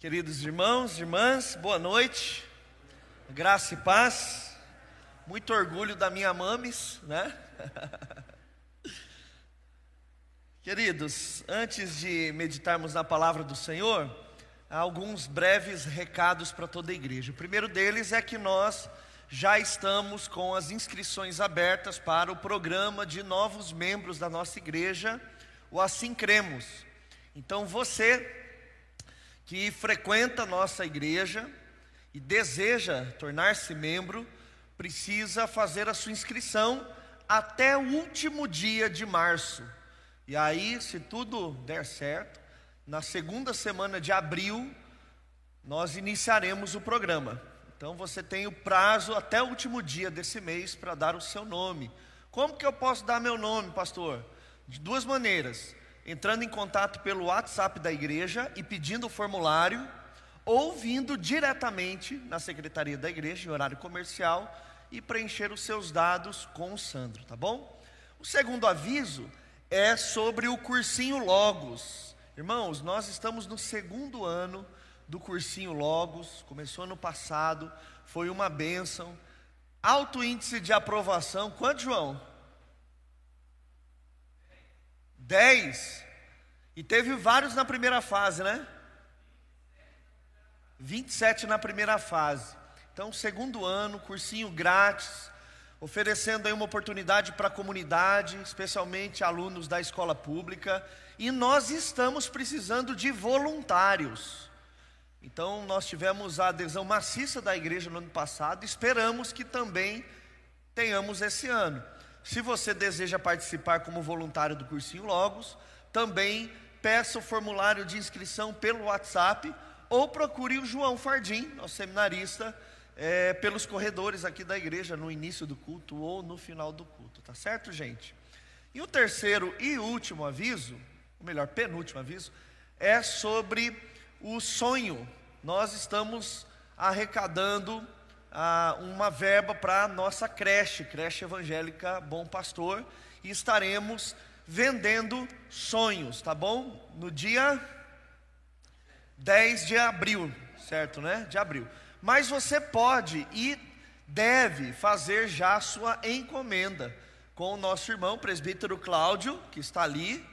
Queridos irmãos, irmãs, boa noite, graça e paz, muito orgulho da minha mames, né? Queridos, antes de meditarmos na palavra do Senhor, há alguns breves recados para toda a igreja. O primeiro deles é que nós já estamos com as inscrições abertas para o programa de novos membros da nossa igreja, o Assim Cremos. Então você que frequenta nossa igreja e deseja tornar-se membro, precisa fazer a sua inscrição até o último dia de março. E aí, se tudo der certo, na segunda semana de abril, nós iniciaremos o programa. Então você tem o prazo até o último dia desse mês para dar o seu nome. Como que eu posso dar meu nome, pastor? De duas maneiras entrando em contato pelo WhatsApp da igreja e pedindo o formulário, ou vindo diretamente na secretaria da igreja, em horário comercial, e preencher os seus dados com o Sandro, tá bom? O segundo aviso é sobre o cursinho Logos. Irmãos, nós estamos no segundo ano do cursinho Logos, começou ano passado, foi uma bênção. Alto índice de aprovação, quanto, João? 10. E teve vários na primeira fase, né? 27 na primeira fase. Então, segundo ano, cursinho grátis, oferecendo aí uma oportunidade para a comunidade, especialmente alunos da escola pública, e nós estamos precisando de voluntários. Então, nós tivemos a adesão maciça da igreja no ano passado, esperamos que também tenhamos esse ano. Se você deseja participar como voluntário do Cursinho Logos, também peça o formulário de inscrição pelo WhatsApp ou procure o João Fardim, nosso seminarista, é, pelos corredores aqui da igreja, no início do culto ou no final do culto, tá certo, gente? E o terceiro e último aviso, ou melhor, penúltimo aviso, é sobre o sonho. Nós estamos arrecadando ah, uma verba para a nossa creche, creche evangélica Bom Pastor, e estaremos vendendo sonhos, tá bom? No dia 10 de abril, certo, né? De abril. Mas você pode e deve fazer já a sua encomenda com o nosso irmão presbítero Cláudio, que está ali,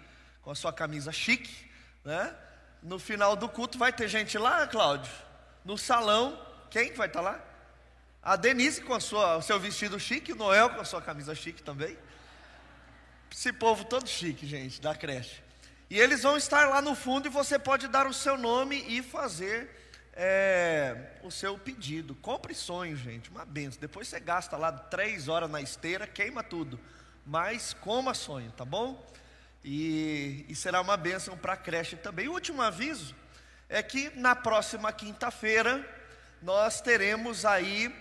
com a sua camisa chique, né? No final do culto vai ter gente lá, Cláudio? No salão, quem vai estar lá? A Denise com a sua, o seu vestido chique, o Noel com a sua camisa chique também. Esse povo todo chique, gente, da creche. E eles vão estar lá no fundo e você pode dar o seu nome e fazer é, o seu pedido. Compre sonho, gente, uma benção. Depois você gasta lá três horas na esteira, queima tudo. Mas coma sonho, tá bom? E, e será uma bênção para a creche também. O último aviso é que na próxima quinta-feira nós teremos aí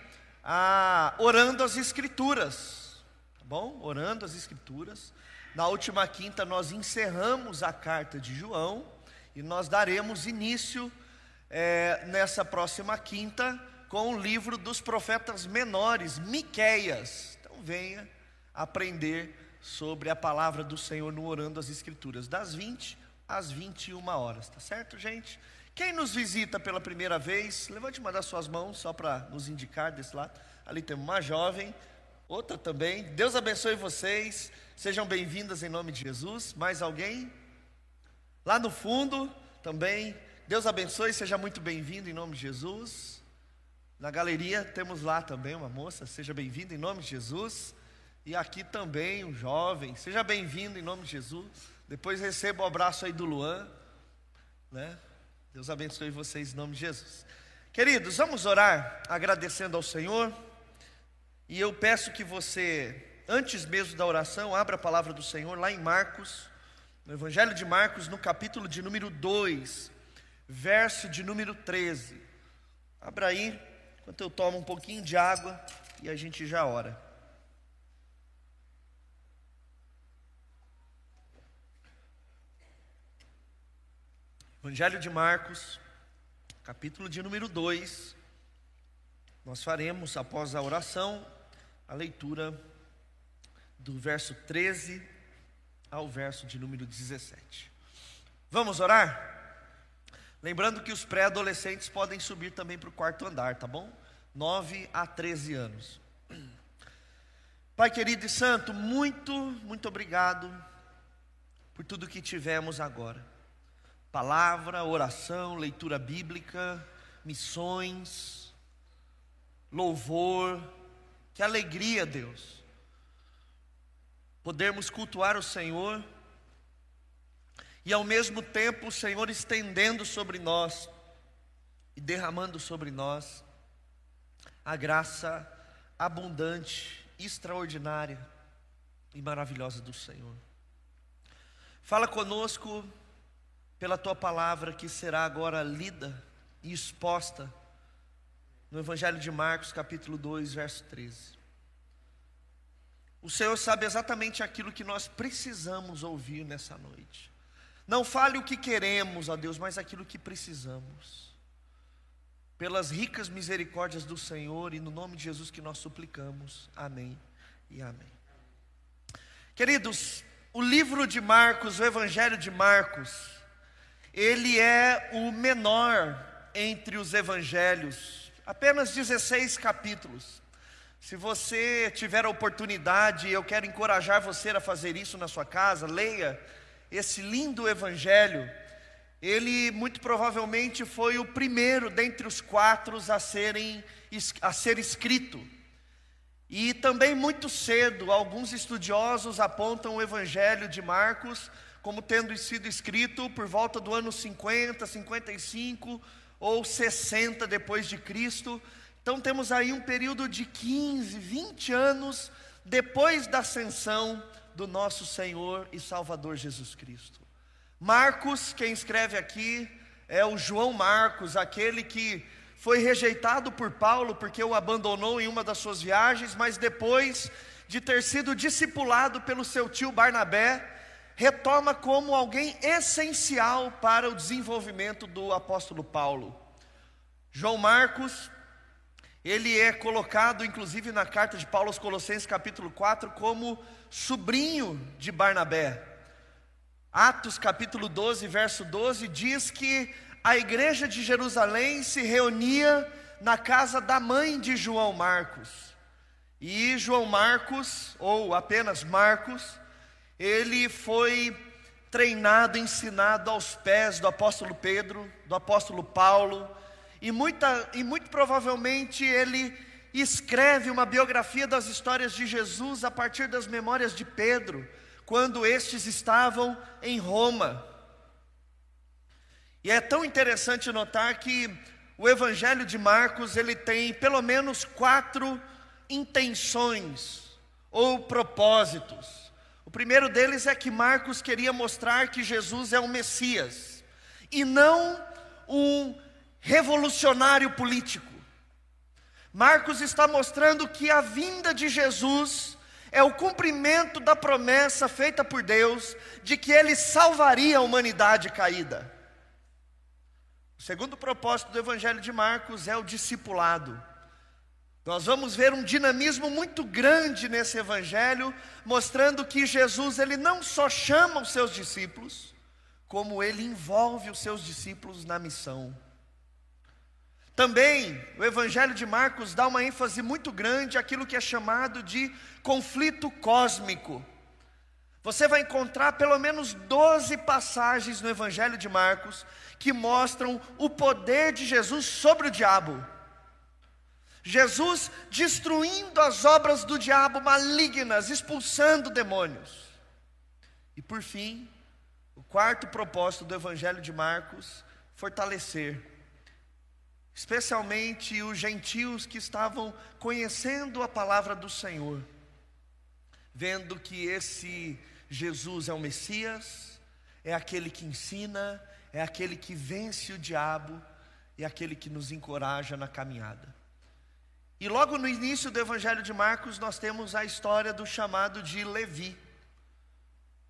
ah, orando as Escrituras, tá bom? Orando as Escrituras. Na última quinta nós encerramos a carta de João e nós daremos início é, nessa próxima quinta com o livro dos profetas menores, Miqueias. Então venha aprender sobre a palavra do Senhor no Orando as Escrituras, das 20 às 21 horas, tá certo, gente? Quem nos visita pela primeira vez, levante uma das suas mãos só para nos indicar desse lado. Ali temos uma jovem, outra também. Deus abençoe vocês. Sejam bem-vindas em nome de Jesus. Mais alguém? Lá no fundo também. Deus abençoe, seja muito bem-vindo em nome de Jesus. Na galeria temos lá também uma moça, seja bem-vinda em nome de Jesus. E aqui também um jovem, seja bem-vindo em nome de Jesus. Depois receba o abraço aí do Luan, né? Deus abençoe vocês em nome de Jesus. Queridos, vamos orar agradecendo ao Senhor. E eu peço que você, antes mesmo da oração, abra a palavra do Senhor lá em Marcos, no Evangelho de Marcos, no capítulo de número 2, verso de número 13. Abra aí, enquanto eu tomo um pouquinho de água e a gente já ora. Evangelho de Marcos, capítulo de número 2. Nós faremos, após a oração, a leitura do verso 13 ao verso de número 17. Vamos orar? Lembrando que os pré-adolescentes podem subir também para o quarto andar, tá bom? 9 a 13 anos. Pai querido e santo, muito, muito obrigado por tudo que tivemos agora. Palavra, oração, leitura bíblica, missões, louvor, que alegria, Deus. Podermos cultuar o Senhor e ao mesmo tempo o Senhor estendendo sobre nós e derramando sobre nós a graça abundante, extraordinária e maravilhosa do Senhor. Fala conosco pela tua palavra que será agora lida e exposta no Evangelho de Marcos, capítulo 2, verso 13. O Senhor sabe exatamente aquilo que nós precisamos ouvir nessa noite. Não fale o que queremos, ó Deus, mas aquilo que precisamos. Pelas ricas misericórdias do Senhor e no nome de Jesus que nós suplicamos. Amém e amém. Queridos, o livro de Marcos, o Evangelho de Marcos, ele é o menor entre os evangelhos, apenas 16 capítulos. Se você tiver a oportunidade, eu quero encorajar você a fazer isso na sua casa, leia esse lindo evangelho. Ele muito provavelmente foi o primeiro dentre os quatro a, serem, a ser escrito. E também muito cedo, alguns estudiosos apontam o Evangelho de Marcos como tendo sido escrito por volta do ano 50, 55 ou 60 depois de Cristo. Então temos aí um período de 15, 20 anos depois da ascensão do nosso Senhor e Salvador Jesus Cristo. Marcos, quem escreve aqui, é o João Marcos, aquele que foi rejeitado por Paulo porque o abandonou em uma das suas viagens, mas depois de ter sido discipulado pelo seu tio Barnabé, retoma como alguém essencial para o desenvolvimento do apóstolo Paulo. João Marcos, ele é colocado inclusive na carta de Paulo aos Colossenses, capítulo 4, como sobrinho de Barnabé. Atos capítulo 12, verso 12 diz que a igreja de Jerusalém se reunia na casa da mãe de João Marcos. E João Marcos, ou apenas Marcos, ele foi treinado, ensinado aos pés do apóstolo Pedro, do apóstolo Paulo, e, muita, e muito provavelmente ele escreve uma biografia das histórias de Jesus a partir das memórias de Pedro, quando estes estavam em Roma. E é tão interessante notar que o Evangelho de Marcos ele tem pelo menos quatro intenções ou propósitos. Primeiro deles é que Marcos queria mostrar que Jesus é o Messias e não um revolucionário político. Marcos está mostrando que a vinda de Jesus é o cumprimento da promessa feita por Deus de que ele salvaria a humanidade caída. O segundo propósito do Evangelho de Marcos é o discipulado. Nós vamos ver um dinamismo muito grande nesse evangelho, mostrando que Jesus ele não só chama os seus discípulos, como ele envolve os seus discípulos na missão. Também o evangelho de Marcos dá uma ênfase muito grande àquilo que é chamado de conflito cósmico. Você vai encontrar pelo menos 12 passagens no evangelho de Marcos que mostram o poder de Jesus sobre o diabo. Jesus destruindo as obras do diabo malignas, expulsando demônios. E por fim, o quarto propósito do Evangelho de Marcos, fortalecer, especialmente os gentios que estavam conhecendo a palavra do Senhor, vendo que esse Jesus é o Messias, é aquele que ensina, é aquele que vence o diabo é aquele que nos encoraja na caminhada. E logo no início do Evangelho de Marcos, nós temos a história do chamado de Levi,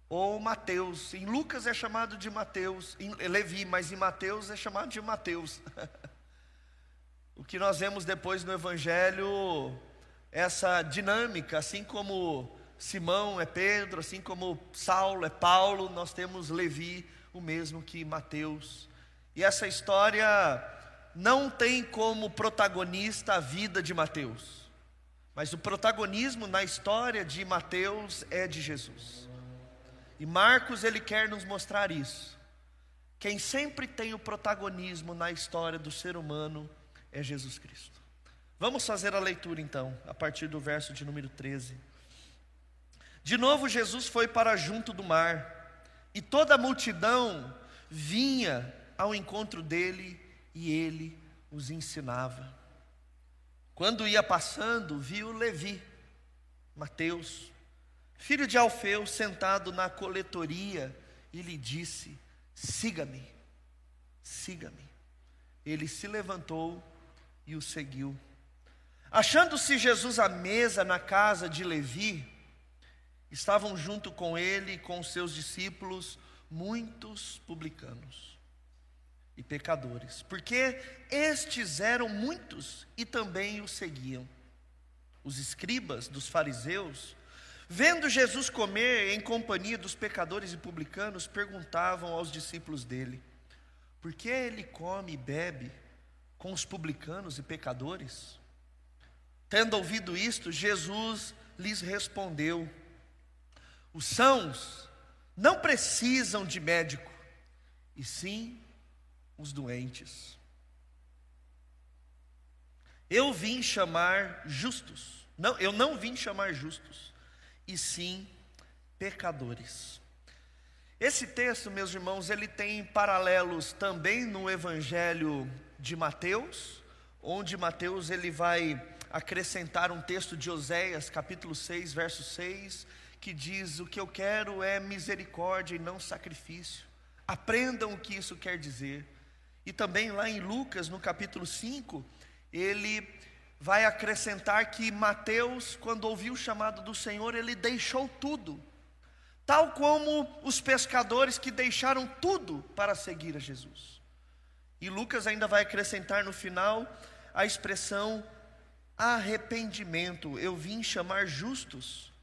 ou Mateus. Em Lucas é chamado de Mateus, em Levi, mas em Mateus é chamado de Mateus. o que nós vemos depois no Evangelho, essa dinâmica, assim como Simão é Pedro, assim como Saulo é Paulo, nós temos Levi o mesmo que Mateus. E essa história não tem como protagonista a vida de Mateus, mas o protagonismo na história de Mateus é de Jesus. E Marcos ele quer nos mostrar isso. Quem sempre tem o protagonismo na história do ser humano é Jesus Cristo. Vamos fazer a leitura então, a partir do verso de número 13. De novo Jesus foi para junto do mar, e toda a multidão vinha ao encontro dele e ele os ensinava. Quando ia passando, viu Levi, Mateus, filho de Alfeu, sentado na coletoria, e lhe disse: Siga-me, siga-me. Ele se levantou e o seguiu. Achando-se Jesus à mesa na casa de Levi, estavam junto com ele e com seus discípulos muitos publicanos e pecadores, porque estes eram muitos e também o seguiam. Os escribas dos fariseus, vendo Jesus comer em companhia dos pecadores e publicanos, perguntavam aos discípulos dele: Por que ele come e bebe com os publicanos e pecadores? Tendo ouvido isto, Jesus lhes respondeu: Os sãos não precisam de médico, e sim os doentes. Eu vim chamar justos. Não, eu não vim chamar justos, e sim pecadores. Esse texto, meus irmãos, ele tem paralelos também no Evangelho de Mateus, onde Mateus ele vai acrescentar um texto de Oséias, capítulo 6, verso 6, que diz: "O que eu quero é misericórdia e não sacrifício". Aprendam o que isso quer dizer. E também lá em Lucas, no capítulo 5, ele vai acrescentar que Mateus, quando ouviu o chamado do Senhor, ele deixou tudo, tal como os pescadores que deixaram tudo para seguir a Jesus. E Lucas ainda vai acrescentar no final a expressão arrependimento. Eu vim chamar justos,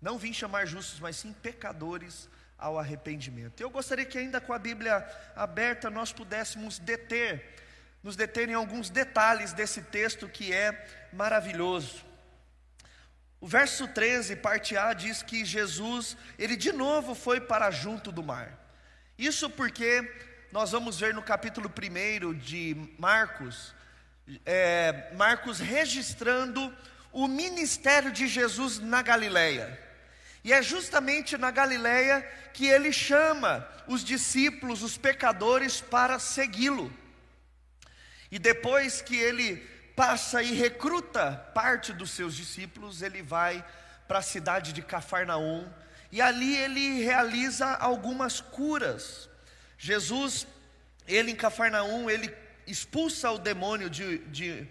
não vim chamar justos, mas sim pecadores ao arrependimento. Eu gostaria que ainda com a Bíblia aberta nós pudéssemos deter, nos deter em alguns detalhes desse texto que é maravilhoso. O verso 13, parte A, diz que Jesus, ele de novo foi para junto do mar. Isso porque nós vamos ver no capítulo 1 de Marcos, é, Marcos registrando o ministério de Jesus na Galileia. E é justamente na Galileia que ele chama os discípulos, os pecadores, para segui-lo. E depois que ele passa e recruta parte dos seus discípulos, ele vai para a cidade de Cafarnaum e ali ele realiza algumas curas. Jesus, ele em Cafarnaum, ele expulsa o demônio de, de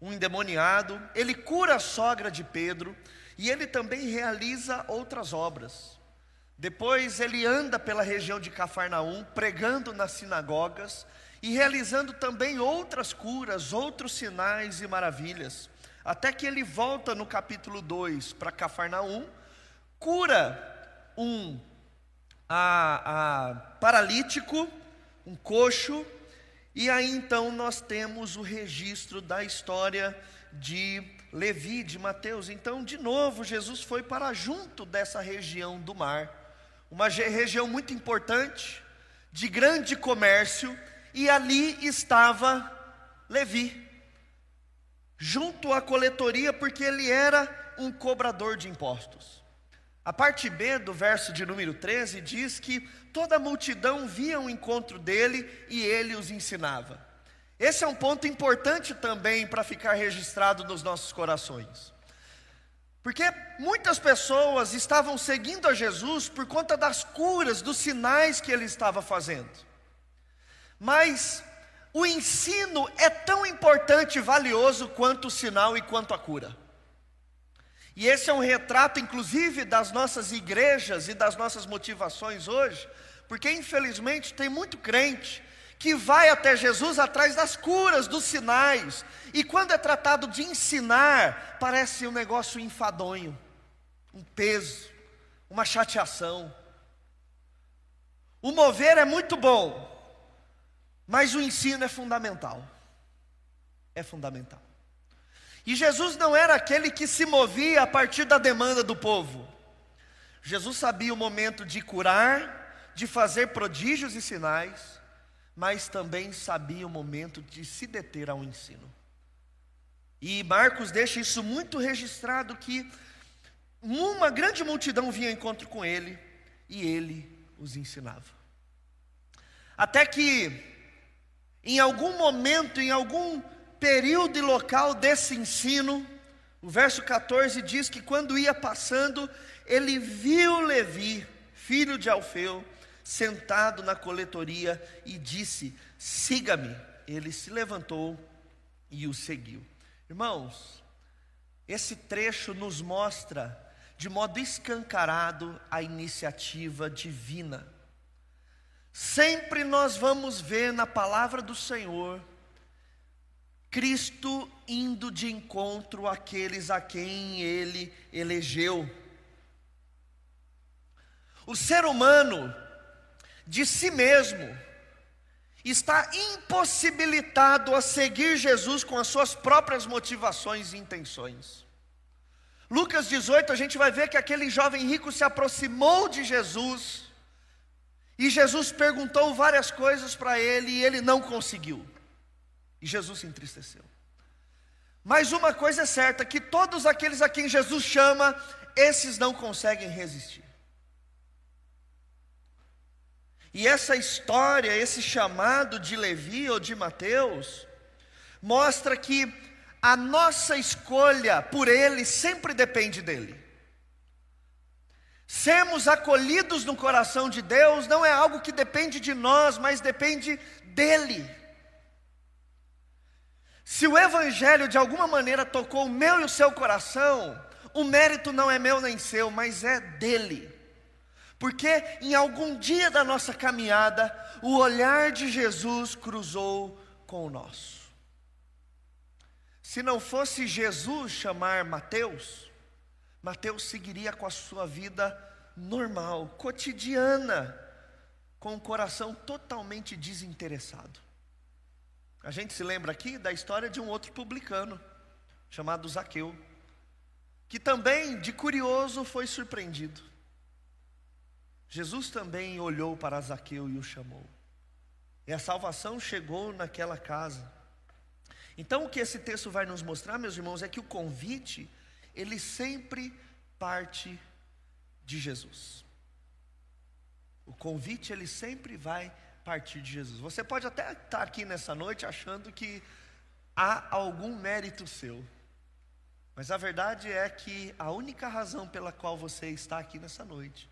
um endemoniado, ele cura a sogra de Pedro, e ele também realiza outras obras. Depois ele anda pela região de Cafarnaum, pregando nas sinagogas e realizando também outras curas, outros sinais e maravilhas. Até que ele volta no capítulo 2 para Cafarnaum, cura um a, a, paralítico, um coxo, e aí então nós temos o registro da história de Levi, de Mateus. Então, de novo, Jesus foi para junto dessa região do mar, uma região muito importante, de grande comércio, e ali estava Levi, junto à coletoria, porque ele era um cobrador de impostos. A parte B do verso de número 13 diz que toda a multidão via o encontro dele e ele os ensinava. Esse é um ponto importante também para ficar registrado nos nossos corações. Porque muitas pessoas estavam seguindo a Jesus por conta das curas, dos sinais que ele estava fazendo. Mas o ensino é tão importante e valioso quanto o sinal e quanto a cura. E esse é um retrato, inclusive, das nossas igrejas e das nossas motivações hoje, porque infelizmente tem muito crente que vai até Jesus atrás das curas, dos sinais, e quando é tratado de ensinar, parece um negócio enfadonho, um peso, uma chateação. O mover é muito bom, Mas o ensino é fundamental. É fundamental. E Jesus não era aquele que se movia a partir da demanda do povo. Jesus sabia o momento de curar, de fazer prodígios e sinais, mas também sabia o momento de se deter ao ensino. E Marcos deixa isso muito registrado que uma grande multidão vinha ao encontro com ele e ele os ensinava. Até que em algum momento, em algum período e local desse ensino, o verso 14 diz que quando ia passando, ele viu Levi, filho de Alfeu, sentado na coletoria e disse: Siga-me. Ele se levantou e o seguiu. Irmãos, esse trecho nos mostra de modo escancarado a iniciativa divina. Sempre nós vamos ver na palavra do Senhor Cristo indo de encontro àqueles a quem ele elegeu. O ser humano, de si mesmo, está impossibilitado a seguir Jesus com as suas próprias motivações e intenções. Lucas 18, a gente vai ver que aquele jovem rico se aproximou de Jesus, e Jesus perguntou várias coisas para ele, e ele não conseguiu. E Jesus se entristeceu. Mas uma coisa é certa: que todos aqueles a quem Jesus chama, esses não conseguem resistir. E essa história, esse chamado de Levi ou de Mateus, mostra que a nossa escolha por ele sempre depende dele. Sermos acolhidos no coração de Deus não é algo que depende de nós, mas depende dele. Se o Evangelho de alguma maneira tocou o meu e o seu coração, o mérito não é meu nem seu, mas é dele. Porque em algum dia da nossa caminhada, o olhar de Jesus cruzou com o nosso. Se não fosse Jesus chamar Mateus, Mateus seguiria com a sua vida normal, cotidiana, com o coração totalmente desinteressado. A gente se lembra aqui da história de um outro publicano, chamado Zaqueu, que também, de curioso, foi surpreendido. Jesus também olhou para Zaqueu e o chamou. E a salvação chegou naquela casa. Então, o que esse texto vai nos mostrar, meus irmãos, é que o convite, ele sempre parte de Jesus. O convite, ele sempre vai partir de Jesus. Você pode até estar aqui nessa noite achando que há algum mérito seu. Mas a verdade é que a única razão pela qual você está aqui nessa noite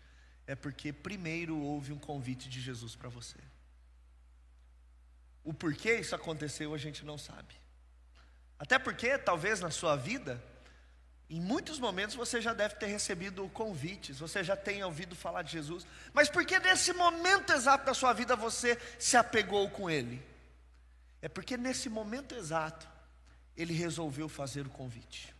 é porque primeiro houve um convite de Jesus para você. O porquê isso aconteceu a gente não sabe. Até porque, talvez na sua vida, em muitos momentos você já deve ter recebido convites, você já tenha ouvido falar de Jesus, mas por que nesse momento exato da sua vida você se apegou com Ele? É porque nesse momento exato Ele resolveu fazer o convite.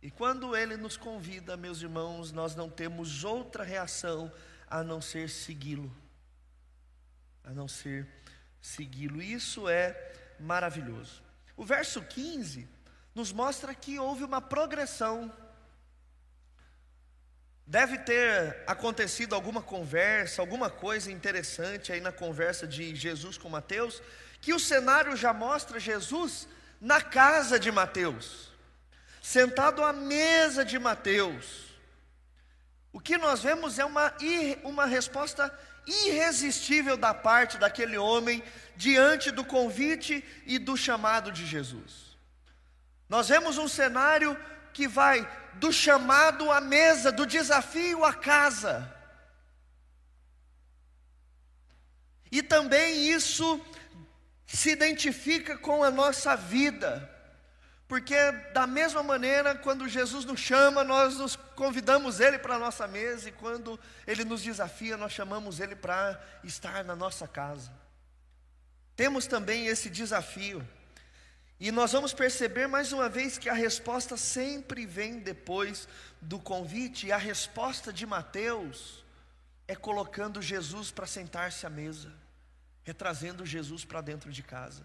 E quando Ele nos convida, meus irmãos, nós não temos outra reação a não ser segui-lo, a não ser segui-lo. Isso é maravilhoso. O verso 15 nos mostra que houve uma progressão. Deve ter acontecido alguma conversa, alguma coisa interessante aí na conversa de Jesus com Mateus, que o cenário já mostra Jesus na casa de Mateus, sentado à mesa de Mateus. O que nós vemos é uma, uma resposta irresistível da parte daquele homem diante do convite e do chamado de Jesus. Nós vemos um cenário que vai do chamado à mesa, do desafio à casa. E também isso se identifica com a nossa vida. Porque da mesma maneira, quando Jesus nos chama, nós nos convidamos Ele para a nossa mesa, e quando Ele nos desafia, nós chamamos Ele para estar na nossa casa. Temos também esse desafio. E nós vamos perceber mais uma vez que a resposta sempre vem depois do convite, e a resposta de Mateus é colocando Jesus para sentar-se à mesa, é trazendo Jesus para dentro de casa.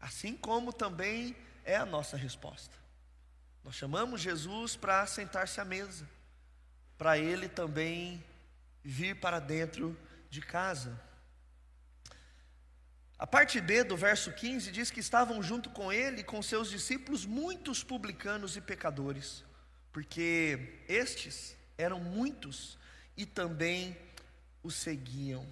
Assim como também é a nossa resposta. Nós chamamos Jesus para sentar-se à mesa, para ele também vir para dentro de casa. A parte B do verso 15 diz que estavam junto com ele, com seus discípulos, muitos publicanos e pecadores, porque estes eram muitos e também o seguiam.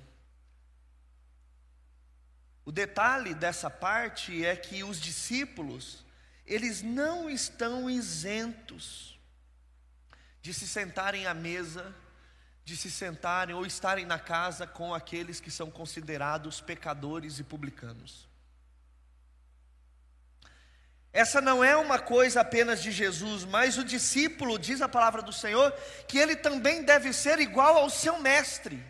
O detalhe dessa parte é que os discípulos, eles não estão isentos de se sentarem à mesa, de se sentarem ou estarem na casa com aqueles que são considerados pecadores e publicanos. Essa não é uma coisa apenas de Jesus, mas o discípulo, diz a palavra do Senhor, que ele também deve ser igual ao seu mestre.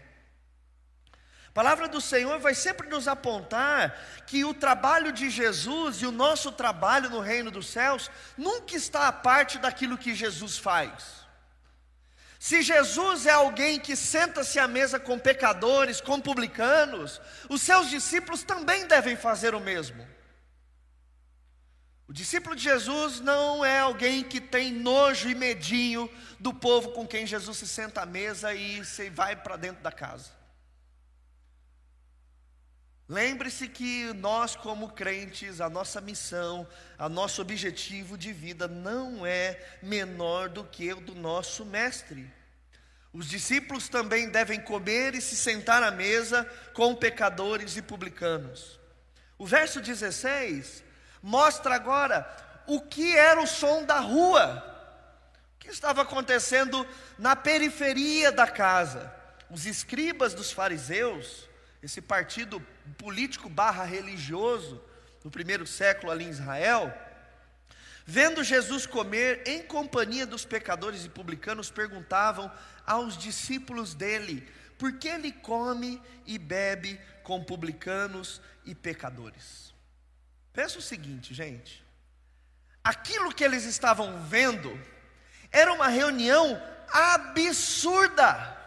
A palavra do Senhor vai sempre nos apontar que o trabalho de Jesus e o nosso trabalho no reino dos céus nunca está à parte daquilo que Jesus faz. Se Jesus é alguém que senta-se à mesa com pecadores, com publicanos, os seus discípulos também devem fazer o mesmo. O discípulo de Jesus não é alguém que tem nojo e medinho do povo com quem Jesus se senta à mesa e se vai para dentro da casa. Lembre-se que nós, como crentes, a nossa missão, a nosso objetivo de vida não é menor do que o do nosso Mestre. Os discípulos também devem comer e se sentar à mesa com pecadores e publicanos. O verso 16 mostra agora o que era o som da rua, o que estava acontecendo na periferia da casa. Os escribas dos fariseus, esse partido político barra religioso no primeiro século ali em Israel, vendo Jesus comer em companhia dos pecadores e publicanos, perguntavam aos discípulos dele: por que ele come e bebe com publicanos e pecadores? Pensa o seguinte, gente. Aquilo que eles estavam vendo era uma reunião absurda.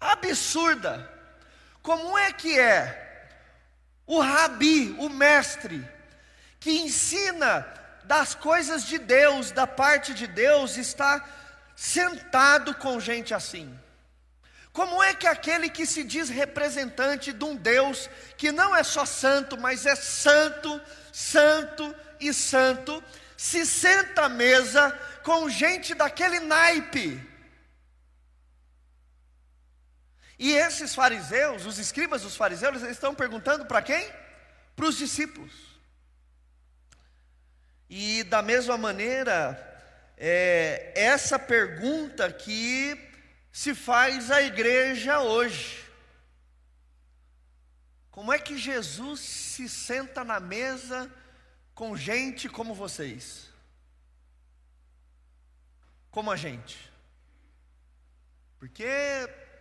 Absurda. Como é que é o rabi, o mestre, que ensina das coisas de Deus, da parte de Deus, está sentado com gente assim? Como é que aquele que se diz representante de um Deus que não é só santo, mas é santo, santo e santo, se senta à mesa com gente daquele naipe? E esses fariseus, os escribas dos fariseus, estão perguntando para quem? Para os discípulos. E da mesma maneira, é, essa pergunta que se faz à igreja hoje. Como é que Jesus se senta na mesa com gente como vocês? Como a gente? Porque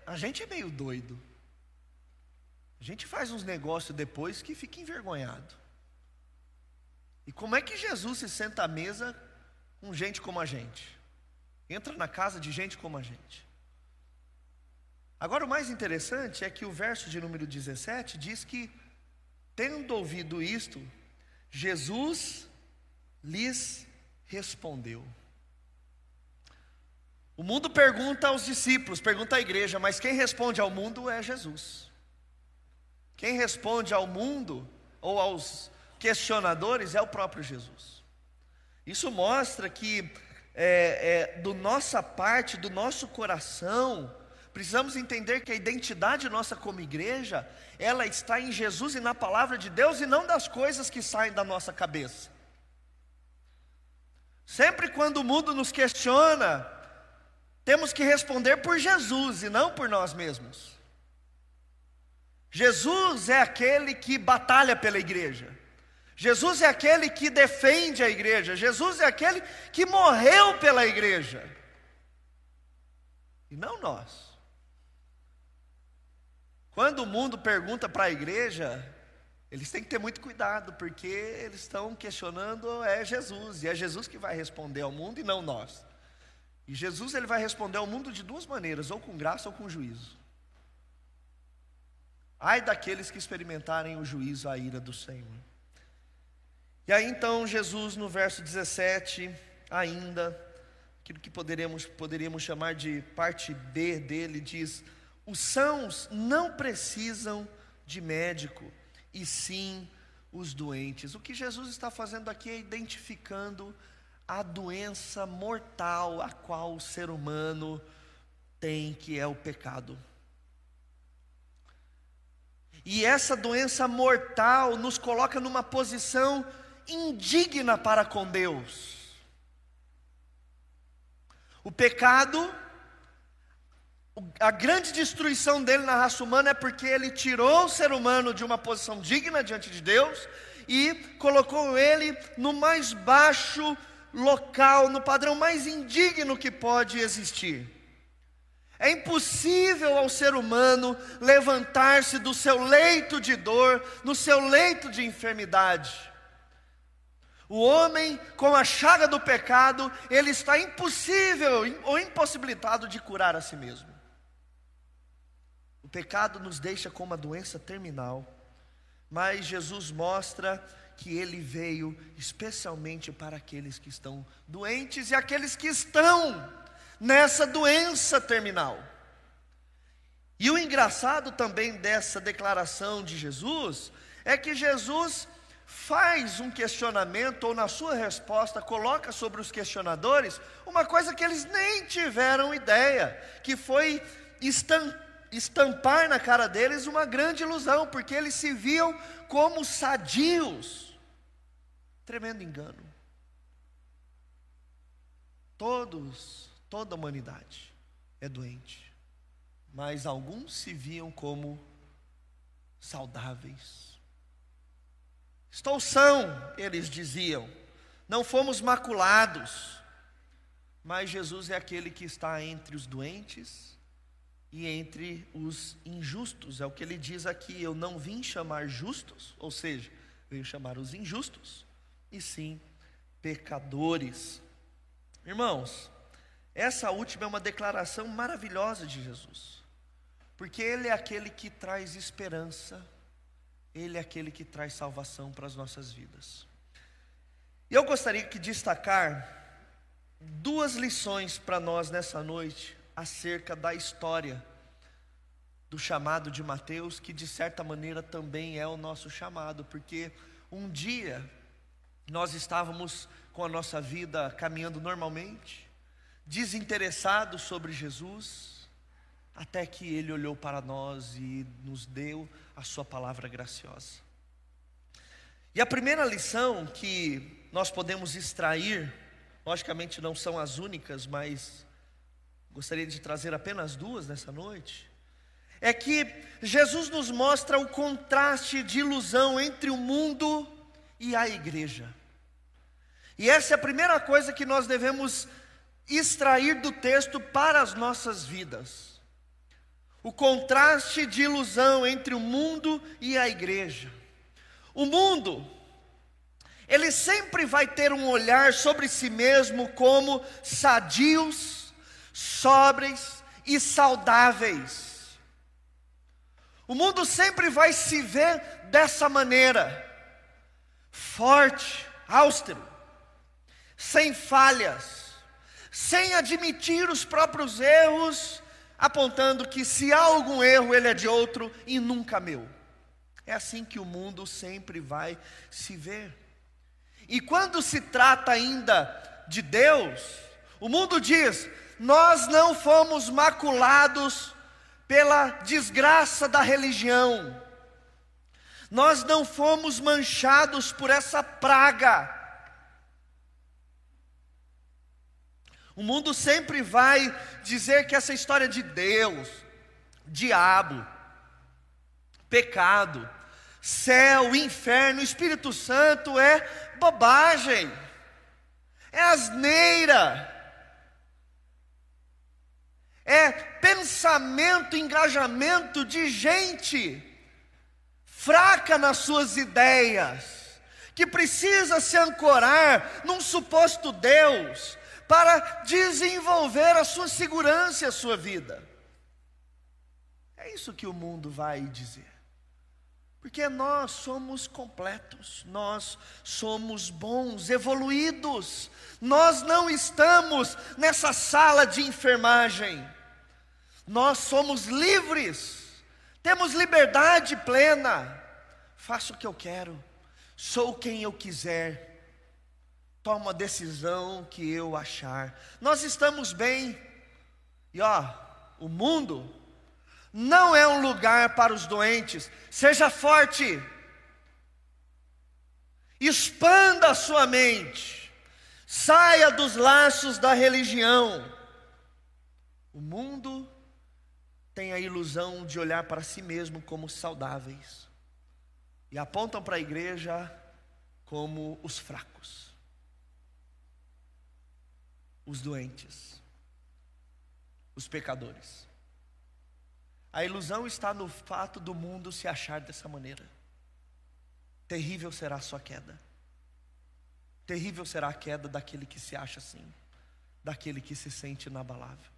a gente é meio doido. A gente faz uns negócios depois que fica envergonhado. E como é que Jesus se senta à mesa com gente como a gente? Entra na casa de gente como a gente. Agora, o mais interessante é que o verso de número 17 diz que, tendo ouvido isto, Jesus lhes respondeu. O mundo pergunta aos discípulos, pergunta à igreja, mas quem responde ao mundo é Jesus. Quem responde ao mundo ou aos questionadores é o próprio Jesus. Isso mostra que, é, é, do nossa parte, do nosso coração, precisamos entender que a identidade nossa como igreja, ela está em Jesus e na palavra de Deus e não das coisas que saem da nossa cabeça. Sempre quando o mundo nos questiona, temos que responder por Jesus e não por nós mesmos. Jesus é aquele que batalha pela igreja. Jesus é aquele que defende a igreja. Jesus é aquele que morreu pela igreja. E não nós. Quando o mundo pergunta para a igreja, eles têm que ter muito cuidado, porque eles estão questionando é Jesus, e é Jesus que vai responder ao mundo e não nós. E Jesus ele vai responder ao mundo de duas maneiras, ou com graça ou com juízo. Ai daqueles que experimentarem o juízo, a ira do Senhor. E aí então Jesus, no verso 17, ainda, aquilo que poderíamos, poderíamos chamar de parte B dele, diz: Os sãos não precisam de médico, e sim os doentes. O que Jesus está fazendo aqui é identificando a doença mortal a qual o ser humano tem, que é o pecado. E essa doença mortal nos coloca numa posição indigna para com Deus. O pecado, a grande destruição dele na raça humana é porque ele tirou o ser humano de uma posição digna diante de Deus e colocou ele no mais baixo local, no padrão mais indigno que pode existir. É impossível ao ser humano levantar-se do seu leito de dor, no seu leito de enfermidade. O homem, com a chaga do pecado, ele está impossível ou impossibilitado de curar a si mesmo. O pecado nos deixa com uma doença terminal, mas Jesus mostra que ele veio especialmente para aqueles que estão doentes e aqueles que estão nessa doença terminal. E o engraçado também dessa declaração de Jesus é que Jesus faz um questionamento, ou na sua resposta, coloca sobre os questionadores uma coisa que eles nem tiveram ideia, que foi estampar na cara deles uma grande ilusão, porque eles se viam como sadios. Tremendo engano. Todos, toda a humanidade é doente, mas alguns se viam como saudáveis Estou são, eles diziam, não fomos maculados. Mas Jesus é aquele que está entre os doentes e entre os injustos. É o que ele diz aqui: eu não vim chamar justos, ou seja, veio chamar os injustos, e sim pecadores. Irmãos, essa última é uma declaração maravilhosa de Jesus, porque Ele é aquele que traz esperança ele é aquele que traz salvação para as nossas vidas. E eu gostaria de destacar duas lições para nós nessa noite acerca da história do chamado de Mateus, que de certa maneira também é o nosso chamado, porque um dia nós estávamos com a nossa vida caminhando normalmente, desinteressados sobre Jesus, até que ele olhou para nós e nos deu a sua palavra graciosa. E a primeira lição que nós podemos extrair, logicamente não são as únicas, mas gostaria de trazer apenas duas nessa noite, é que Jesus nos mostra o contraste de ilusão entre o mundo e a igreja. E essa é a primeira coisa que nós devemos extrair do texto para as nossas vidas o contraste de ilusão entre o mundo e a igreja. O mundo, ele sempre vai ter um olhar sobre si mesmo como sadios, sóbrios e saudáveis. O mundo sempre vai se ver dessa maneira, forte, austero, sem falhas, sem admitir os próprios erros apontando que se há algum erro, ele é de outro e nunca meu. É assim que o mundo sempre vai se ver. E quando se trata ainda de Deus, o mundo diz: nós não fomos maculados pela desgraça da religião, nós não fomos manchados por essa praga O mundo sempre vai dizer que essa história de Deus, diabo, pecado, céu, inferno, Espírito Santo é bobagem, é asneira, é pensamento, engajamento de gente fraca nas suas ideias, que precisa se ancorar num suposto Deus para desenvolver a sua segurança e a sua vida. É isso que o mundo vai dizer. Porque nós somos completos, nós somos bons, evoluídos, nós não estamos nessa sala de enfermagem, nós somos livres, temos liberdade plena, faço o que eu quero, sou quem eu quiser, tomo a decisão que eu achar, nós estamos bem, e ó, o mundo não é um lugar para os doentes. Seja forte, expanda a sua mente, saia dos laços da religião. O mundo tem a ilusão de olhar para si mesmo como saudáveis e apontam para a igreja como os fracos, os doentes, os pecadores. A ilusão está no fato do mundo se achar dessa maneira. Terrível será a sua queda. Terrível será a queda daquele que se acha assim, daquele que se sente inabalável,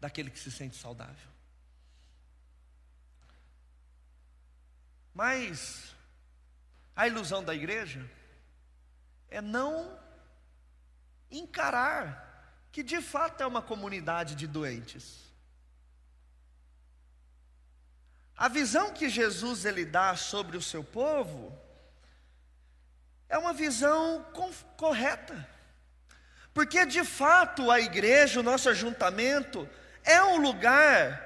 daquele que se sente saudável. Mas a ilusão da igreja é não encarar que de fato é uma comunidade de doentes. A visão que Jesus ele dá sobre o seu povo é uma visão correta. Porque de fato a igreja, o nosso ajuntamento, é um lugar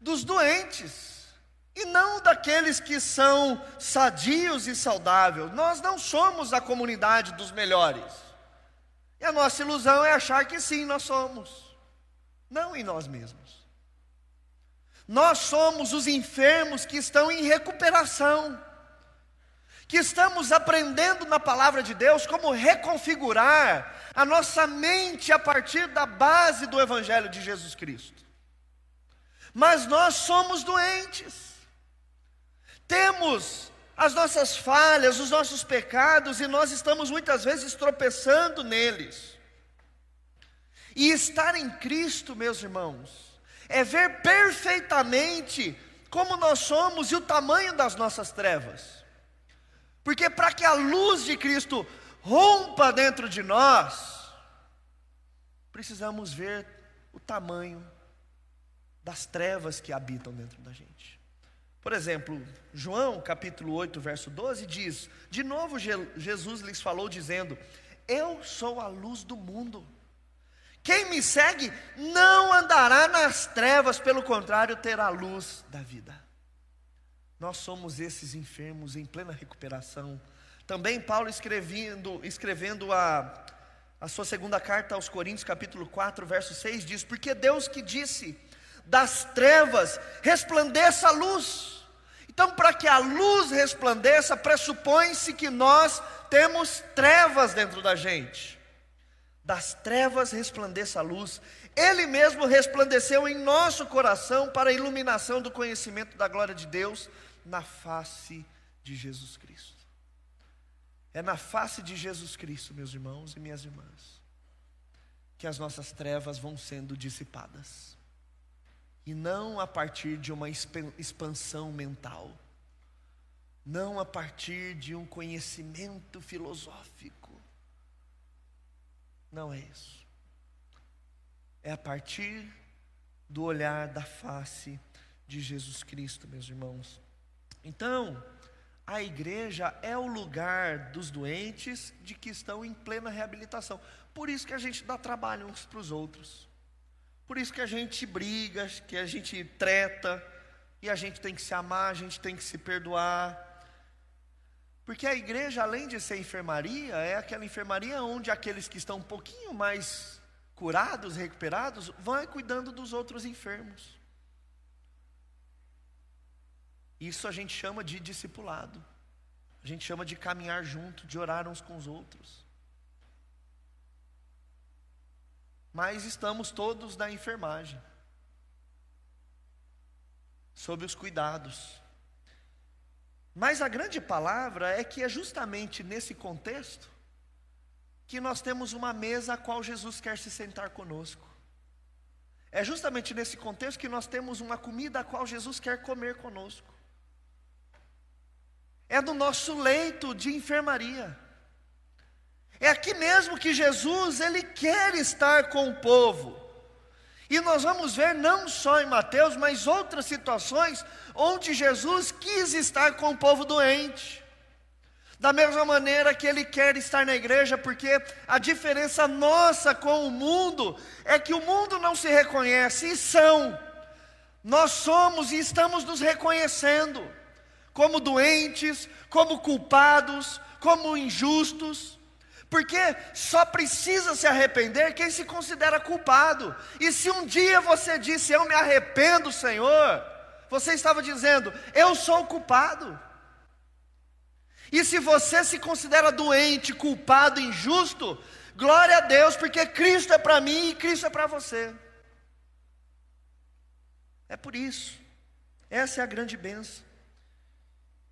dos doentes e não daqueles que são sadios e saudáveis. Nós não somos a comunidade dos melhores. E a nossa ilusão é achar que sim, nós somos. Não em nós mesmos. Nós somos os enfermos que estão em recuperação, que estamos aprendendo na palavra de Deus como reconfigurar a nossa mente a partir da base do Evangelho de Jesus Cristo. Mas nós somos doentes, temos as nossas falhas, os nossos pecados, e nós estamos muitas vezes tropeçando neles. E estar em Cristo, meus irmãos, é ver perfeitamente como nós somos e o tamanho das nossas trevas. Porque para que a luz de Cristo rompa dentro de nós, precisamos ver o tamanho das trevas que habitam dentro da gente. Por exemplo, João capítulo 8, verso 12 diz: De novo Jesus lhes falou dizendo: Eu sou a luz do mundo. Quem me segue não andará nas trevas, pelo contrário, terá a luz da vida. Nós somos esses enfermos em plena recuperação. Também Paulo escrevendo, escrevendo a, a sua segunda carta aos Coríntios, capítulo 4, verso 6, diz: Porque Deus que disse, das trevas resplandeça a luz. Então, para que a luz resplandeça, pressupõe-se que nós temos trevas dentro da gente das trevas resplandeça a luz. Ele mesmo resplandeceu em nosso coração para a iluminação do conhecimento da glória de Deus na face de Jesus Cristo. É na face de Jesus Cristo, meus irmãos e minhas irmãs, que as nossas trevas vão sendo dissipadas. E não a partir de uma expansão mental, não a partir de um conhecimento filosófico, não é isso. É a partir do olhar da face de Jesus Cristo, meus irmãos. Então, a igreja é o lugar dos doentes de que estão em plena reabilitação. Por isso que a gente dá trabalho uns para os outros. Por isso que a gente briga, que a gente treta, e a gente tem que se amar, a gente tem que se perdoar. Porque a igreja, além de ser enfermaria, é aquela enfermaria onde aqueles que estão um pouquinho mais curados, recuperados, vão cuidando dos outros enfermos. Isso a gente chama de discipulado. A gente chama de caminhar junto, de orar uns com os outros. Mas estamos todos na enfermagem, sob os cuidados. Mas a grande palavra é que é justamente nesse contexto que nós temos uma mesa a qual Jesus quer se sentar conosco. É justamente nesse contexto que nós temos uma comida a qual Jesus quer comer conosco. é no nosso leito de enfermaria. É aqui mesmo que Jesus, ele quer estar com o povo. E nós vamos ver não só em Mateus, mas outras situações onde Jesus quis estar com o povo doente. Da mesma maneira que ele quer estar na igreja, porque a diferença nossa com o mundo é que o mundo não se reconhece e são. Nós somos e estamos nos reconhecendo como doentes, como culpados, como injustos. Porque só precisa se arrepender quem se considera culpado. E se um dia você disse, Eu me arrependo, Senhor, você estava dizendo, Eu sou culpado. E se você se considera doente, culpado, injusto, glória a Deus, porque Cristo é para mim e Cristo é para você. É por isso. Essa é a grande benção.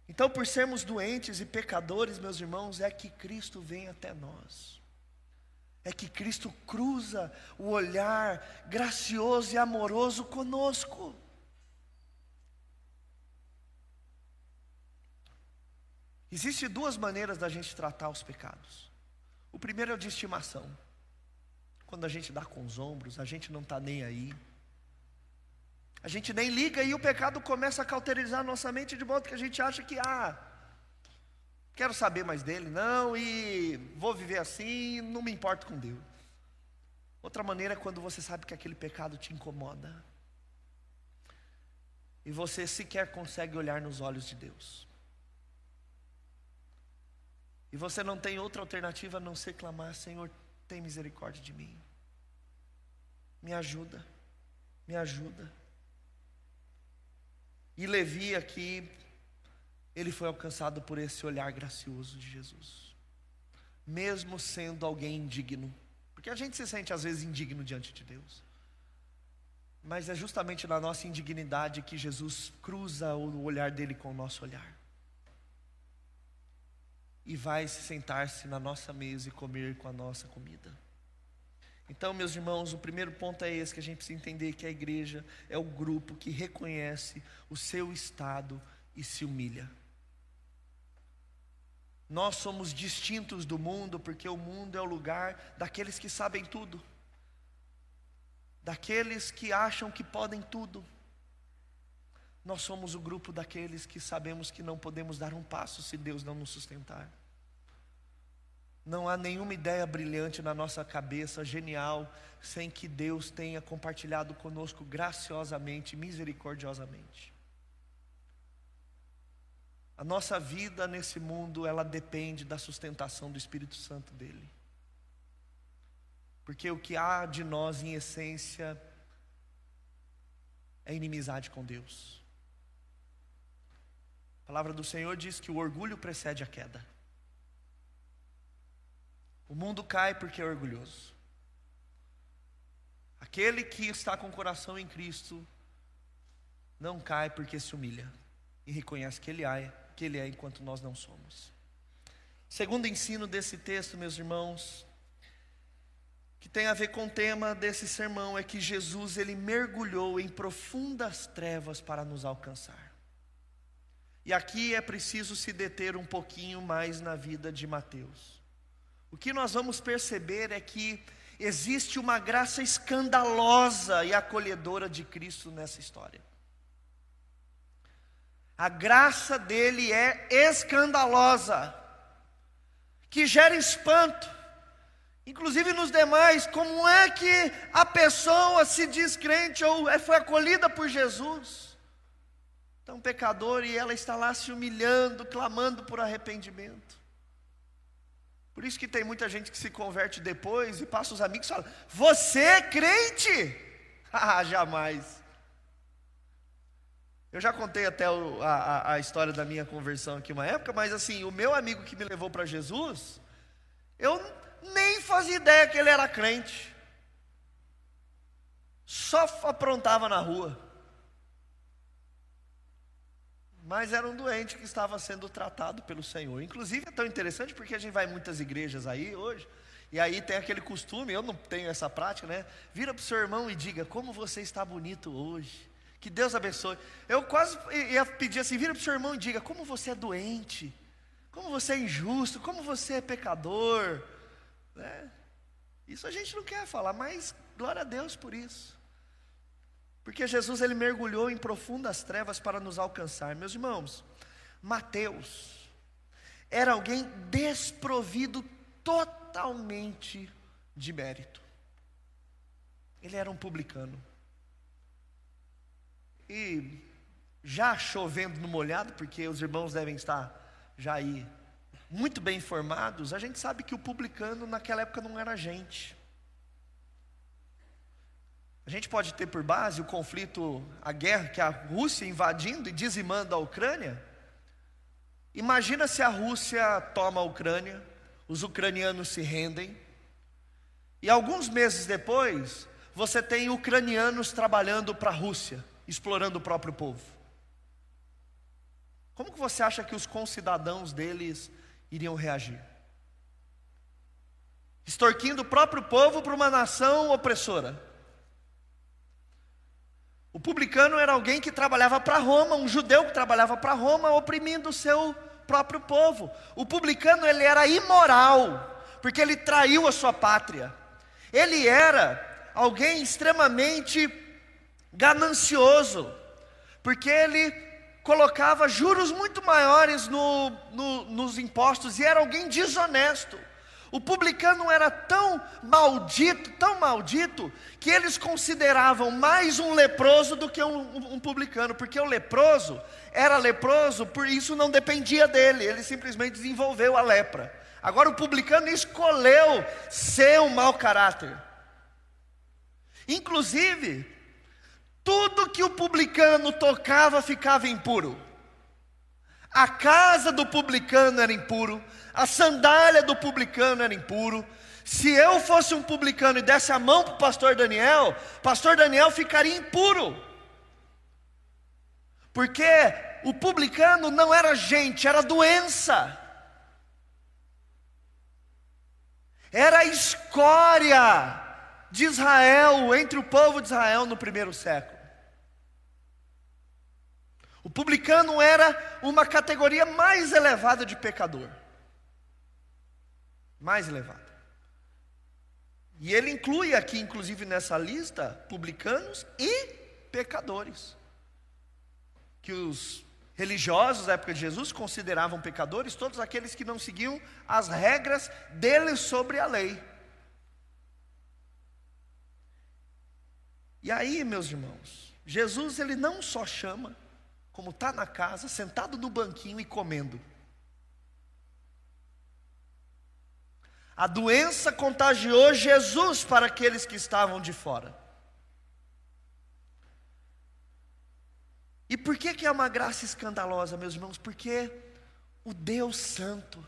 Então, por sermos doentes e pecadores, meus irmãos, é que Cristo vem até nós. É que Cristo cruza o olhar gracioso e amoroso conosco. Existem duas maneiras da gente tratar os pecados. O primeiro é o de estimação. Quando a gente dá com os ombros, a gente não está nem aí. A gente nem liga e o pecado começa a cauterizar nossa mente de modo que a gente acha que, ah, quero saber mais dele, não, e vou viver assim, não me importo com Deus. Outra maneira é quando você sabe que aquele pecado te incomoda. E você sequer consegue olhar nos olhos de Deus. E você não tem outra alternativa a não ser clamar: Senhor, tem misericórdia de mim. Me ajuda, me ajuda. E Levi aqui, ele foi alcançado por esse olhar gracioso de Jesus, mesmo sendo alguém indigno, porque a gente se sente às vezes indigno diante de Deus, mas é justamente na nossa indignidade que Jesus cruza o olhar dele com o nosso olhar, e vai se sentar-se na nossa mesa e comer com a nossa comida. Então, meus irmãos, o primeiro ponto é esse que a gente precisa entender que a igreja é o grupo que reconhece o seu estado e se humilha. Nós somos distintos do mundo porque o mundo é o lugar daqueles que sabem tudo. Daqueles que acham que podem tudo. Nós somos o grupo daqueles que sabemos que não podemos dar um passo se Deus não nos sustentar. Não há nenhuma ideia brilhante na nossa cabeça, genial, sem que Deus tenha compartilhado conosco graciosamente, misericordiosamente. A nossa vida nesse mundo, ela depende da sustentação do Espírito Santo dele. Porque o que há de nós em essência é inimizade com Deus. A palavra do Senhor diz que o orgulho precede a queda. O mundo cai porque é orgulhoso. Aquele que está com o coração em Cristo não cai porque se humilha e reconhece que ele é, que ele é enquanto nós não somos. Segundo ensino desse texto, meus irmãos, que tem a ver com o tema desse sermão é que Jesus ele mergulhou em profundas trevas para nos alcançar. E aqui é preciso se deter um pouquinho mais na vida de Mateus. O que nós vamos perceber é que existe uma graça escandalosa e acolhedora de Cristo nessa história. A graça dele é escandalosa, que gera espanto, inclusive nos demais. Como é que a pessoa se diz crente ou é, foi acolhida por Jesus? Então, pecador, e ela está lá se humilhando, clamando por arrependimento. Por isso que tem muita gente que se converte depois e passa os amigos e fala: Você é crente? ah, jamais. Eu já contei até o, a, a história da minha conversão aqui uma época, mas assim, o meu amigo que me levou para Jesus, eu nem fazia ideia que ele era crente. Só aprontava na rua mas era um doente que estava sendo tratado pelo Senhor. Inclusive é tão interessante porque a gente vai em muitas igrejas aí hoje, e aí tem aquele costume, eu não tenho essa prática, né? Vira para o seu irmão e diga: Como você está bonito hoje, Que Deus abençoe. Eu quase ia pedir assim: vira para o seu irmão e diga como você é doente, como você é injusto, como você é pecador. Né? Isso a gente não quer falar, mas glória a Deus por isso. Porque Jesus ele mergulhou em profundas trevas para nos alcançar. Meus irmãos, Mateus era alguém desprovido totalmente de mérito. Ele era um publicano. E já chovendo no molhado, porque os irmãos devem estar já aí muito bem informados, a gente sabe que o publicano naquela época não era gente. A gente pode ter por base o conflito, a guerra que a Rússia invadindo e dizimando a Ucrânia. Imagina se a Rússia toma a Ucrânia, os ucranianos se rendem, e alguns meses depois, você tem ucranianos trabalhando para a Rússia, explorando o próprio povo. Como que você acha que os concidadãos deles iriam reagir? Extorquindo o próprio povo para uma nação opressora. O publicano era alguém que trabalhava para Roma, um judeu que trabalhava para Roma, oprimindo o seu próprio povo. O publicano ele era imoral, porque ele traiu a sua pátria. Ele era alguém extremamente ganancioso, porque ele colocava juros muito maiores no, no, nos impostos e era alguém desonesto. O publicano era tão maldito, tão maldito, que eles consideravam mais um leproso do que um, um, publicano, porque o leproso era leproso, por isso não dependia dele, ele simplesmente desenvolveu a lepra. Agora o publicano escolheu ser um mau caráter. Inclusive, tudo que o publicano tocava ficava impuro. A casa do publicano era impuro, a sandália do publicano era impuro. Se eu fosse um publicano e desse a mão para o pastor Daniel, pastor Daniel ficaria impuro. Porque o publicano não era gente, era doença. Era a escória de Israel, entre o povo de Israel no primeiro século. O publicano era uma categoria mais elevada de pecador mais elevada. E ele inclui aqui, inclusive nessa lista, publicanos e pecadores. Que os religiosos da época de Jesus consideravam pecadores todos aqueles que não seguiam as regras dele sobre a lei. E aí, meus irmãos, Jesus ele não só chama, como está na casa, sentado no banquinho e comendo. A doença contagiou Jesus para aqueles que estavam de fora. E por que, que é uma graça escandalosa, meus irmãos? Porque o Deus Santo,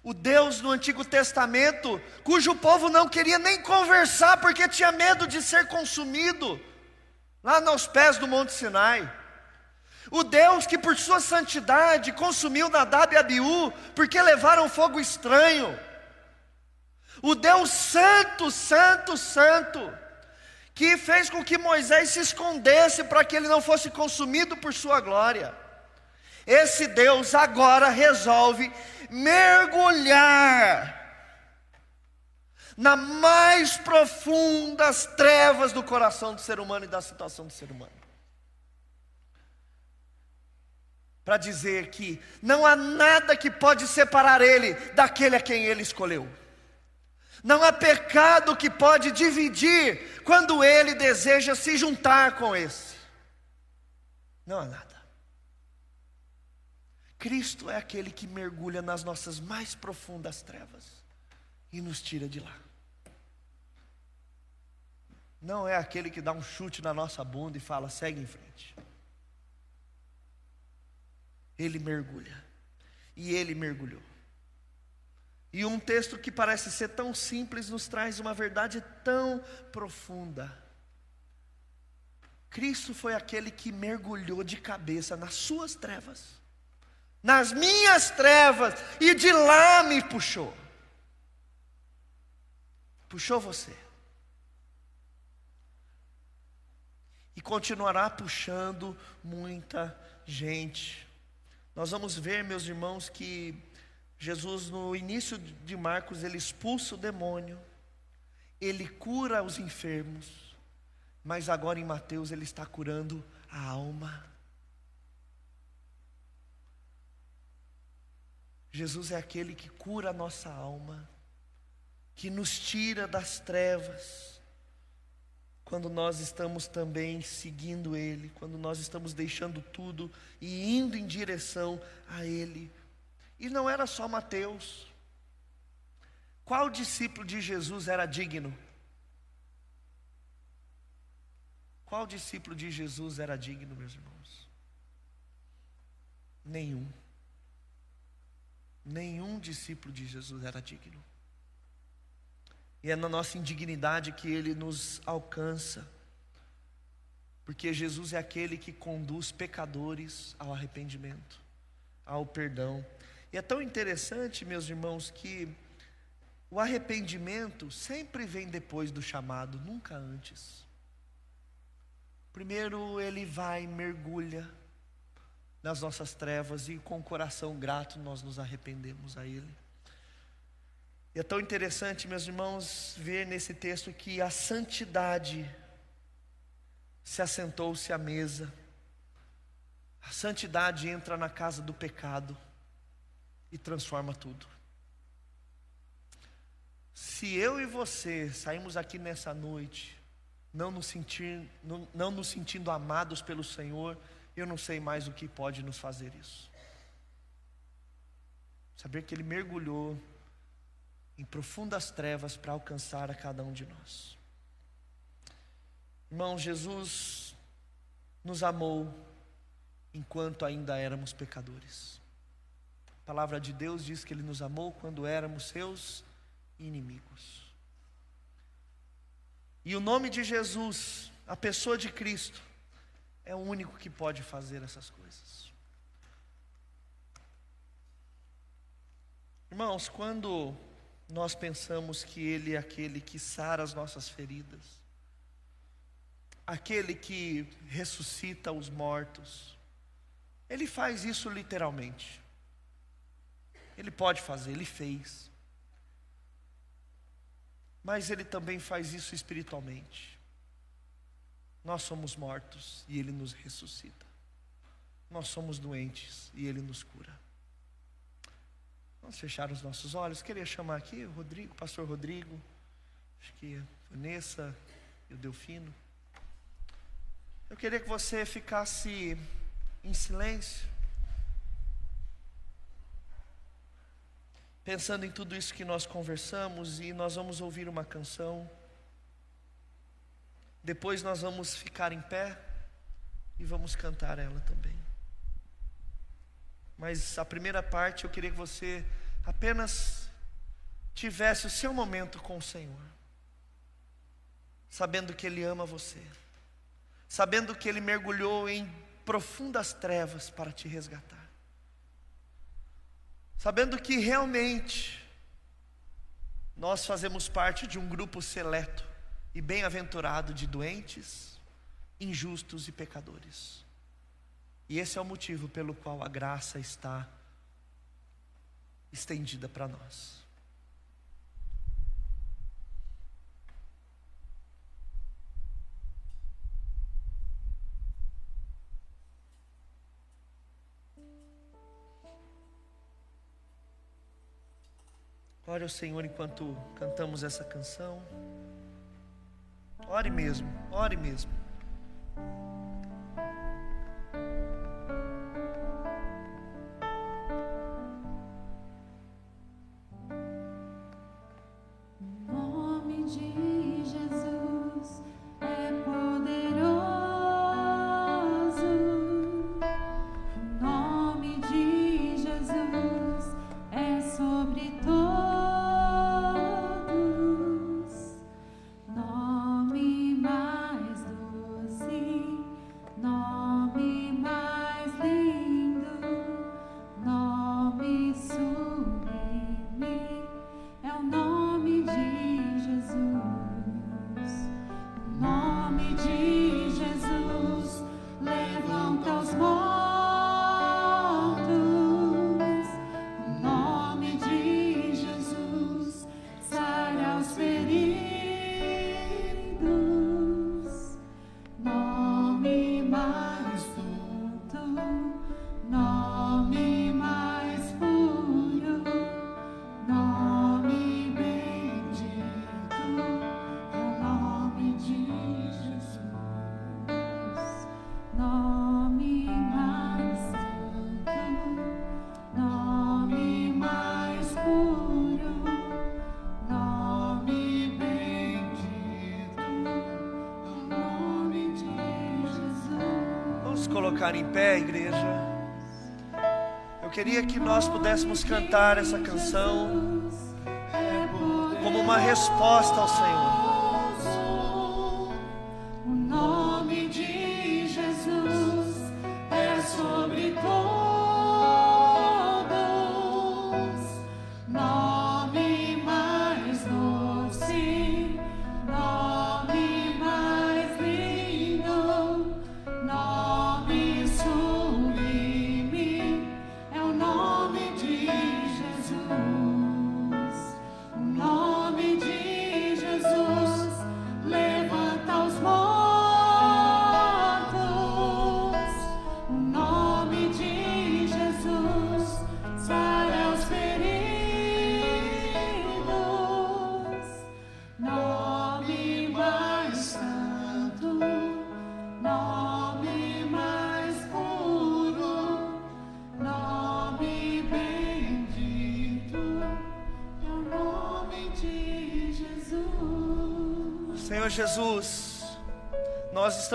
o Deus no Antigo Testamento, cujo povo não queria nem conversar porque tinha medo de ser consumido, lá nos pés do Monte Sinai. O Deus que por sua santidade consumiu Nadab e Abiú, porque levaram fogo estranho. O Deus santo, santo, santo, que fez com que Moisés se escondesse para que ele não fosse consumido por sua glória. Esse Deus agora resolve mergulhar na mais profundas trevas do coração do ser humano e da situação do ser humano. Para dizer que não há nada que pode separar ele daquele a quem ele escolheu. Não há pecado que pode dividir quando ele deseja se juntar com esse. Não há nada. Cristo é aquele que mergulha nas nossas mais profundas trevas e nos tira de lá. Não é aquele que dá um chute na nossa bunda e fala, segue em frente ele mergulha. E ele mergulhou. E um texto que parece ser tão simples nos traz uma verdade tão profunda. Cristo foi aquele que mergulhou de cabeça nas suas trevas, nas minhas trevas, e de lá me puxou. Puxou você. e continuará puxando muita gente. Nós vamos ver, meus irmãos, que Jesus, no início de Marcos, ele expulsa o demônio, ele cura os enfermos, mas agora em Mateus ele está curando a alma. Jesus é aquele que cura a nossa alma, que nos tira das trevas, quando nós estamos também seguindo Ele, quando nós estamos deixando tudo e indo em direção a Ele. E não era só Mateus. Qual discípulo de Jesus era digno? Qual discípulo de Jesus era digno, meus irmãos? Nenhum. Nenhum discípulo de Jesus era digno. E é na nossa indignidade que ele nos alcança. Porque Jesus é aquele que conduz pecadores ao arrependimento, ao perdão. E é tão interessante, meus irmãos, que o arrependimento sempre vem depois do chamado, nunca antes. Primeiro ele vai, mergulha nas nossas trevas e com o coração grato nós nos arrependemos a ele. E é tão interessante, meus irmãos, ver nesse texto que a santidade se assentou-se à mesa. A santidade entra na casa do pecado e transforma tudo. Se eu e você saímos aqui nessa noite, não nos, sentir, não, não nos sentindo amados pelo Senhor, eu não sei mais o que pode nos fazer isso. Saber que Ele mergulhou em profundas trevas para alcançar a cada um de nós. Irmão, Jesus nos amou enquanto ainda éramos pecadores. A palavra de Deus diz que Ele nos amou quando éramos seus inimigos. E o nome de Jesus, a pessoa de Cristo, é o único que pode fazer essas coisas. Irmãos, quando nós pensamos que Ele é aquele que sara as nossas feridas, aquele que ressuscita os mortos. Ele faz isso literalmente. Ele pode fazer, ele fez. Mas ele também faz isso espiritualmente. Nós somos mortos e ele nos ressuscita. Nós somos doentes e ele nos cura. Vamos fechar os nossos olhos. Queria chamar aqui o Rodrigo, o pastor Rodrigo, acho que a Vanessa e o Delfino. Eu queria que você ficasse em silêncio, pensando em tudo isso que nós conversamos, e nós vamos ouvir uma canção. Depois nós vamos ficar em pé e vamos cantar ela também. Mas a primeira parte eu queria que você apenas tivesse o seu momento com o Senhor, sabendo que Ele ama você, sabendo que Ele mergulhou em profundas trevas para te resgatar, sabendo que realmente nós fazemos parte de um grupo seleto e bem-aventurado de doentes, injustos e pecadores. E esse é o motivo pelo qual a graça está estendida para nós. Ore ao Senhor enquanto cantamos essa canção. Ore mesmo, ore mesmo. Igreja. Eu queria que nós pudéssemos cantar essa canção como uma resposta ao Senhor.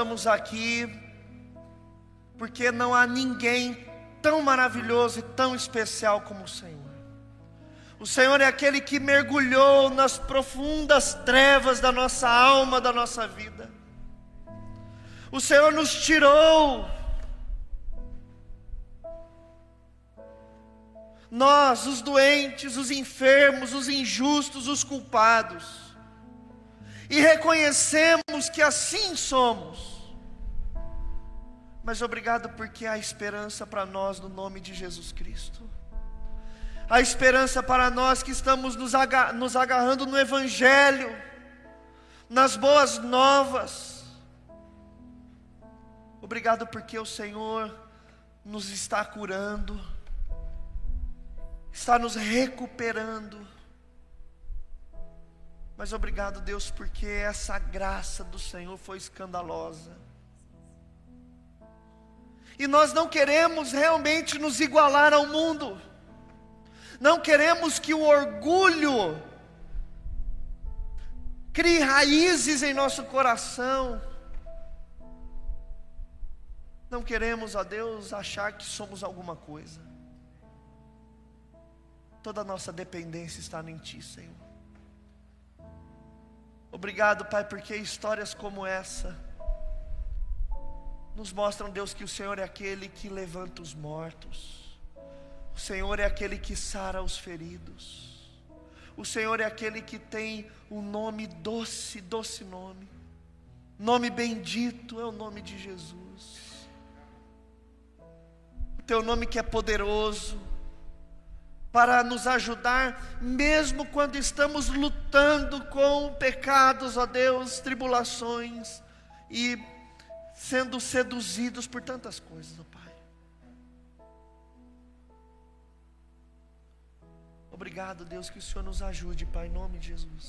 Estamos aqui porque não há ninguém tão maravilhoso e tão especial como o Senhor. O Senhor é aquele que mergulhou nas profundas trevas da nossa alma, da nossa vida. O Senhor nos tirou. Nós, os doentes, os enfermos, os injustos, os culpados e reconhecemos que assim somos. Mas obrigado porque há esperança para nós no nome de Jesus Cristo. Há esperança para nós que estamos nos, nos agarrando no Evangelho, nas boas novas. Obrigado porque o Senhor nos está curando, está nos recuperando. Mas obrigado, Deus, porque essa graça do Senhor foi escandalosa. E nós não queremos realmente nos igualar ao mundo. Não queremos que o orgulho crie raízes em nosso coração. Não queremos, ó Deus, achar que somos alguma coisa. Toda a nossa dependência está em Ti, Senhor. Obrigado, Pai, porque histórias como essa nos mostram, Deus, que o Senhor é aquele que levanta os mortos, o Senhor é aquele que sara os feridos, o Senhor é aquele que tem um nome doce, doce nome, nome bendito é o nome de Jesus, o Teu nome que é poderoso, para nos ajudar, mesmo quando estamos lutando com pecados, ó Deus, tribulações e sendo seduzidos por tantas coisas, ó Pai. Obrigado, Deus, que o Senhor nos ajude, Pai, em nome de Jesus.